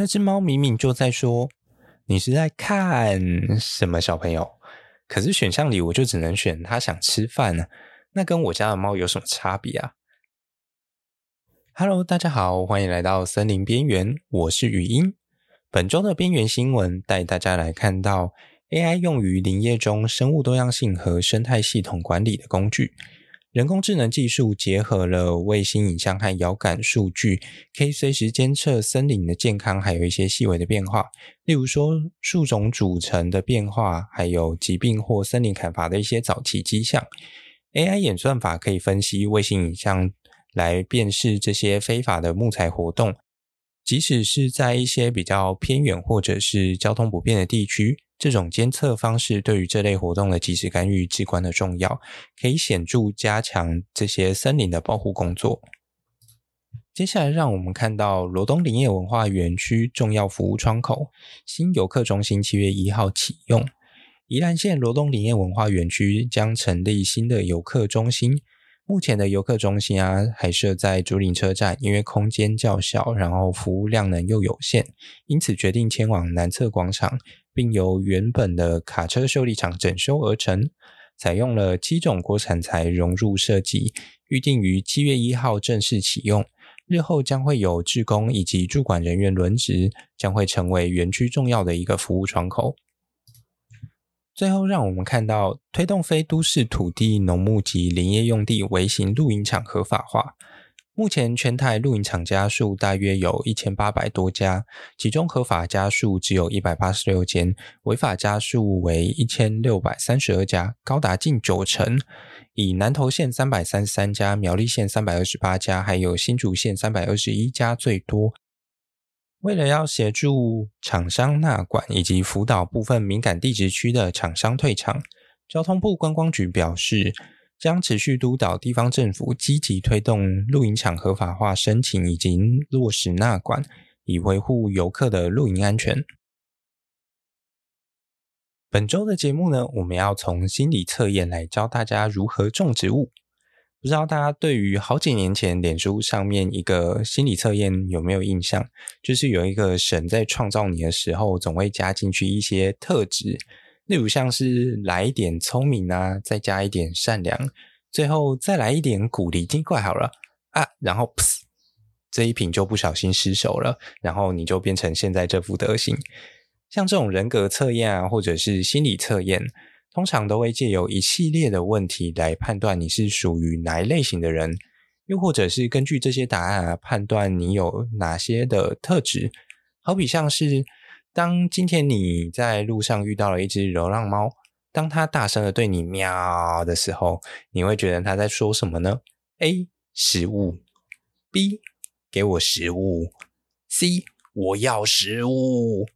那只猫明明就在说：“你是在看什么小朋友？”可是选项里我就只能选它想吃饭呢。那跟我家的猫有什么差别啊？Hello，大家好，欢迎来到森林边缘，我是语音。本周的边缘新闻带大家来看到 AI 用于林业中生物多样性和生态系统管理的工具。人工智能技术结合了卫星影像和遥感数据，可以随时监测森林的健康，还有一些细微的变化，例如说树种组成的变化，还有疾病或森林砍伐的一些早期迹象。AI 演算法可以分析卫星影像来辨识这些非法的木材活动，即使是在一些比较偏远或者是交通不便的地区。这种监测方式对于这类活动的及时干预至关的重要，可以显著加强这些森林的保护工作。接下来，让我们看到罗东林业文化园区重要服务窗口新游客中心七月一号启用。宜兰县罗东林业文化园区将成立新的游客中心。目前的游客中心啊，还设在竹林车站，因为空间较小，然后服务量能又有限，因此决定迁往南侧广场。并由原本的卡车修理厂整修而成，采用了七种国产材融入设计，预定于七月一号正式启用。日后将会有志工以及驻馆人员轮值，将会成为园区重要的一个服务窗口。最后，让我们看到推动非都市土地、农牧及林业用地微型露营场合法化。目前全台露营场家数大约有一千八百多家，其中合法家数只有一百八十六间，违法家数为一千六百三十二家，高达近九成。以南投县三百三十三家、苗栗县三百二十八家，还有新竹县三百二十一家最多。为了要协助厂商纳管以及辅导部分敏感地质区的厂商退场，交通部观光局表示，将持续督导地方政府积极推动露营场合法化申请，以及落实纳管，以维护游客的露营安全。本周的节目呢，我们要从心理测验来教大家如何种植物。不知道大家对于好几年前脸书上面一个心理测验有没有印象？就是有一个神在创造你的时候，总会加进去一些特质。例如像是来一点聪明啊，再加一点善良，最后再来一点鼓励，尽快好了啊，然后噗，这一瓶就不小心失手了，然后你就变成现在这副德行。像这种人格测验啊，或者是心理测验，通常都会借由一系列的问题来判断你是属于哪一类型的人，又或者是根据这些答案啊，判断你有哪些的特质，好比像是。当今天你在路上遇到了一只流浪猫，当它大声的对你喵的时候，你会觉得它在说什么呢？A. 食物，B. 给我食物，C. 我要食物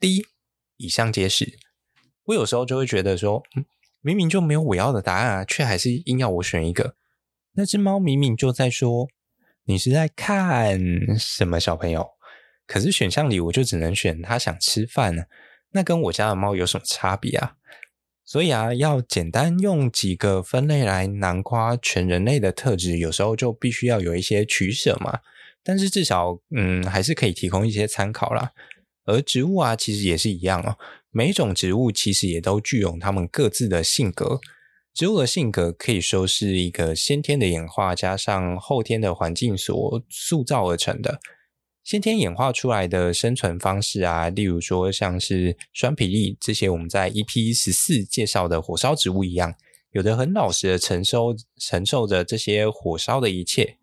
，D. 以上皆是。我有时候就会觉得说，明明就没有我要的答案啊，却还是硬要我选一个。那只猫明明就在说，你是在看什么小朋友？可是选项里我就只能选它想吃饭，那跟我家的猫有什么差别啊？所以啊，要简单用几个分类来囊括全人类的特质，有时候就必须要有一些取舍嘛。但是至少，嗯，还是可以提供一些参考啦。而植物啊，其实也是一样哦。每一种植物其实也都具有它们各自的性格。植物的性格可以说是一个先天的演化加上后天的环境所塑造而成的。先天演化出来的生存方式啊，例如说像是酸皮櫟这些，我们在 EP 十四介绍的火烧植物一样，有的很老实的承受承受着这些火烧的一切，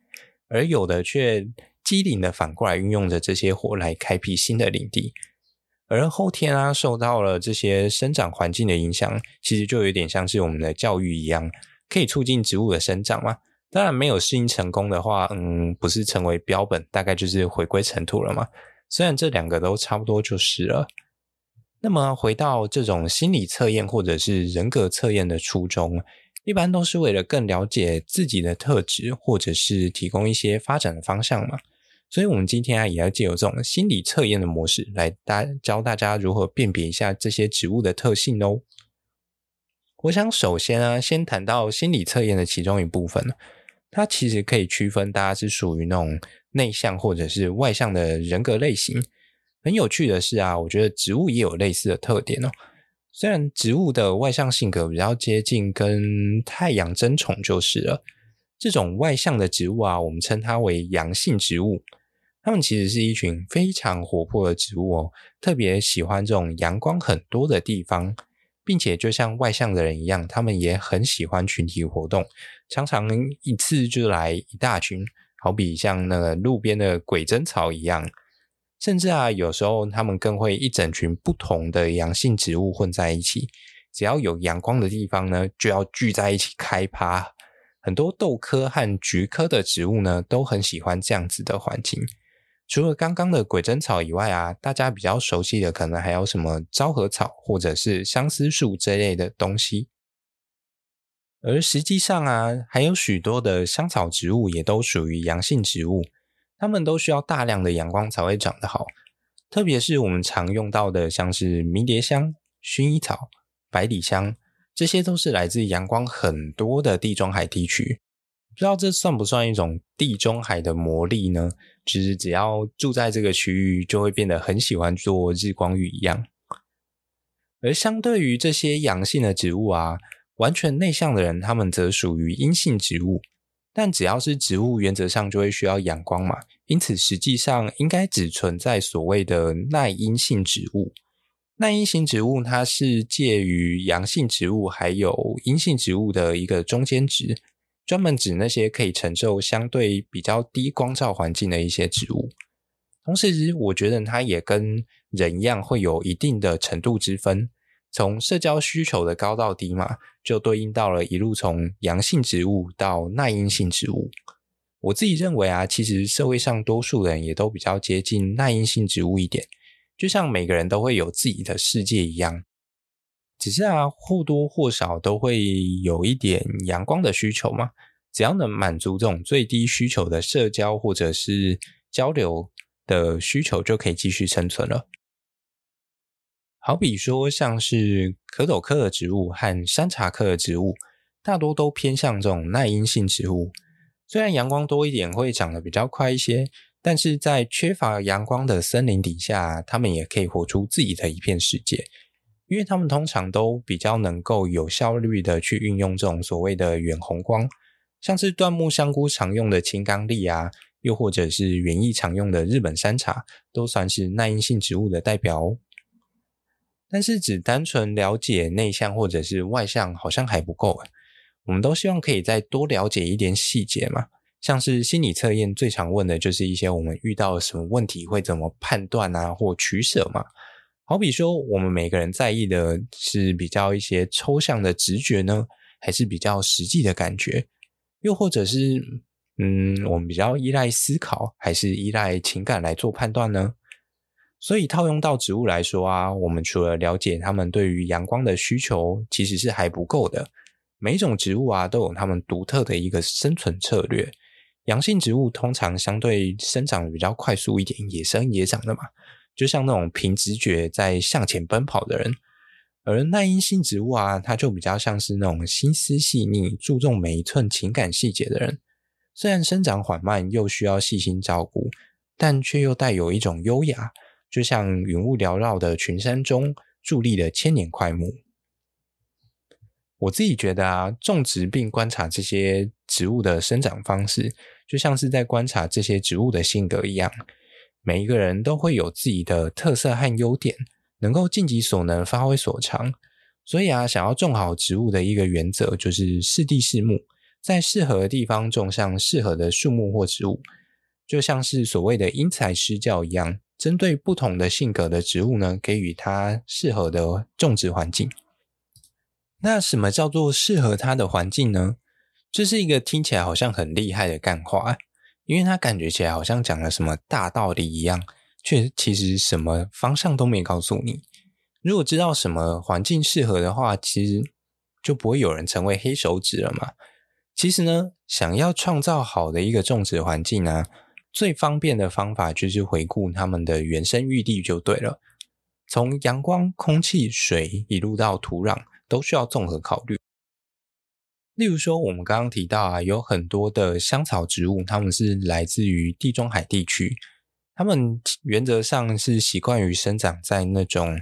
而有的却机灵的反过来运用着这些火来开辟新的领地。而后天啊，受到了这些生长环境的影响，其实就有点像是我们的教育一样，可以促进植物的生长嘛。当然，没有适应成功的话，嗯，不是成为标本，大概就是回归尘土了嘛。虽然这两个都差不多就是了。那么，回到这种心理测验或者是人格测验的初衷，一般都是为了更了解自己的特质，或者是提供一些发展的方向嘛。所以，我们今天啊，也要借由这种心理测验的模式来大教大家如何辨别一下这些植物的特性哦。我想首先啊，先谈到心理测验的其中一部分。它其实可以区分大家是属于那种内向或者是外向的人格类型。很有趣的是啊，我觉得植物也有类似的特点哦。虽然植物的外向性格比较接近跟太阳争宠就是了，这种外向的植物啊，我们称它为阳性植物。它们其实是一群非常活泼的植物哦，特别喜欢这种阳光很多的地方，并且就像外向的人一样，他们也很喜欢群体活动，常常一次就来一大群，好比像那个路边的鬼针草一样。甚至啊，有时候他们更会一整群不同的阳性植物混在一起，只要有阳光的地方呢，就要聚在一起开趴。很多豆科和菊科的植物呢，都很喜欢这样子的环境。除了刚刚的鬼针草以外啊，大家比较熟悉的可能还有什么昭和草或者是相思树这类的东西。而实际上啊，还有许多的香草植物也都属于阳性植物。它们都需要大量的阳光才会长得好，特别是我们常用到的，像是迷迭香、薰衣草、百里香，这些都是来自阳光很多的地中海地区。不知道这算不算一种地中海的魔力呢？其实只要住在这个区域，就会变得很喜欢做日光浴一样。而相对于这些阳性的植物啊，完全内向的人，他们则属于阴性植物。但只要是植物，原则上就会需要阳光嘛，因此实际上应该只存在所谓的耐阴性植物。耐阴性植物它是介于阳性植物还有阴性植物的一个中间值，专门指那些可以承受相对比较低光照环境的一些植物。同时，我觉得它也跟人一样会有一定的程度之分。从社交需求的高到低嘛，就对应到了一路从阳性植物到耐阴性植物。我自己认为啊，其实社会上多数人也都比较接近耐阴性植物一点，就像每个人都会有自己的世界一样。只是啊，或多或少都会有一点阳光的需求嘛。只要能满足这种最低需求的社交或者是交流的需求，就可以继续生存了。好比说，像是壳斗科的植物和山茶科的植物，大多都偏向这种耐阴性植物。虽然阳光多一点会长得比较快一些，但是在缺乏阳光的森林底下，它们也可以活出自己的一片世界。因为他们通常都比较能够有效率的去运用这种所谓的远红光，像是椴木香菇常用的青刚櫟啊，又或者是园艺常用的日本山茶，都算是耐阴性植物的代表哦。但是只单纯了解内向或者是外向好像还不够，我们都希望可以再多了解一点细节嘛，像是心理测验最常问的就是一些我们遇到什么问题会怎么判断啊或取舍嘛。好比说我们每个人在意的是比较一些抽象的直觉呢，还是比较实际的感觉？又或者是嗯，我们比较依赖思考还是依赖情感来做判断呢？所以套用到植物来说啊，我们除了了解它们对于阳光的需求，其实是还不够的。每一种植物啊，都有它们独特的一个生存策略。阳性植物通常相对生长比较快速一点，野生野长的嘛，就像那种凭直觉在向前奔跑的人。而耐阴性植物啊，它就比较像是那种心思细腻、注重每一寸情感细节的人。虽然生长缓慢，又需要细心照顾，但却又带有一种优雅。就像云雾缭绕的群山中伫立的千年桧木，我自己觉得啊，种植并观察这些植物的生长方式，就像是在观察这些植物的性格一样。每一个人都会有自己的特色和优点，能够尽己所能，发挥所长。所以啊，想要种好植物的一个原则，就是适地适木，在适合的地方种上适合的树木或植物，就像是所谓的因材施教一样。针对不同的性格的植物呢，给予它适合的种植环境。那什么叫做适合它的环境呢？这是一个听起来好像很厉害的干话，因为他感觉起来好像讲了什么大道理一样，却其实什么方向都没告诉你。如果知道什么环境适合的话，其实就不会有人成为黑手指了嘛。其实呢，想要创造好的一个种植环境呢，最方便的方法就是回顾他们的原生域地就对了。从阳光、空气、水一路到土壤，都需要综合考虑。例如说，我们刚刚提到啊，有很多的香草植物，它们是来自于地中海地区。它们原则上是习惯于生长在那种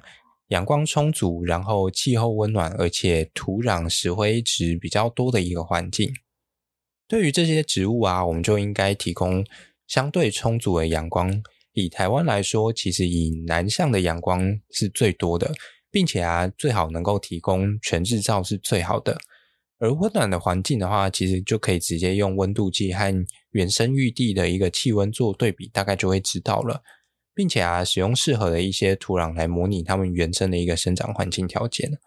阳光充足，然后气候温暖，而且土壤石灰质比较多的一个环境。对于这些植物啊，我们就应该提供相对充足的阳光。以台湾来说，其实以南向的阳光是最多的，并且啊，最好能够提供全日照是最好的。而温暖的环境的话，其实就可以直接用温度计和原生育地的一个气温做对比，大概就会知道了。并且啊，使用适合的一些土壤来模拟它们原生的一个生长环境条件。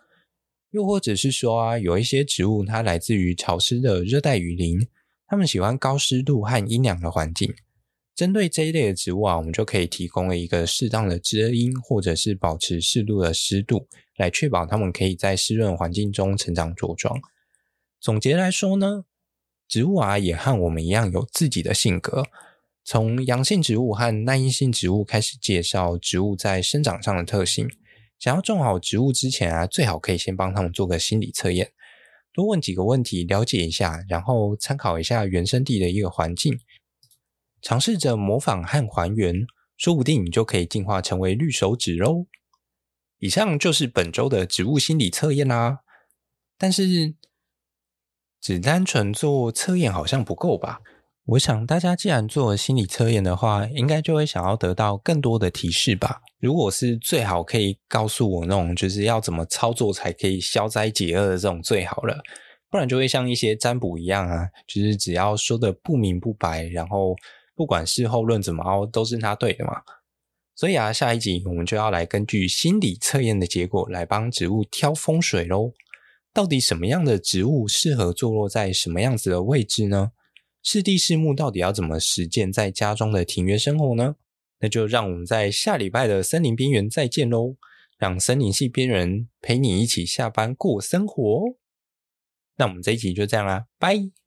又或者是说啊，有一些植物它来自于潮湿的热带雨林，它们喜欢高湿度和阴凉的环境。针对这一类的植物啊，我们就可以提供了一个适当的遮阴，或者是保持适度的湿度，来确保它们可以在湿润环境中成长茁壮。总结来说呢，植物啊也和我们一样有自己的性格。从阳性植物和耐阴性植物开始介绍植物在生长上的特性。想要种好植物之前啊，最好可以先帮他们做个心理测验，多问几个问题，了解一下，然后参考一下原生地的一个环境，尝试着模仿和还原，说不定你就可以进化成为绿手指喽。以上就是本周的植物心理测验啦。但是，只单纯做测验好像不够吧？我想大家既然做了心理测验的话，应该就会想要得到更多的提示吧。如果是最好可以告诉我那种，就是要怎么操作才可以消灾解厄的这种最好了，不然就会像一些占卜一样啊，就是只要说的不明不白，然后不管事后论怎么凹都是他对的嘛。所以啊，下一集我们就要来根据心理测验的结果来帮植物挑风水喽。到底什么样的植物适合坐落在什么样子的位置呢？适地适木到底要怎么实践在家中的庭园生活呢？那就让我们在下礼拜的森林边缘再见喽！让森林系边缘陪你一起下班过生活。那我们这一集就这样啦，拜。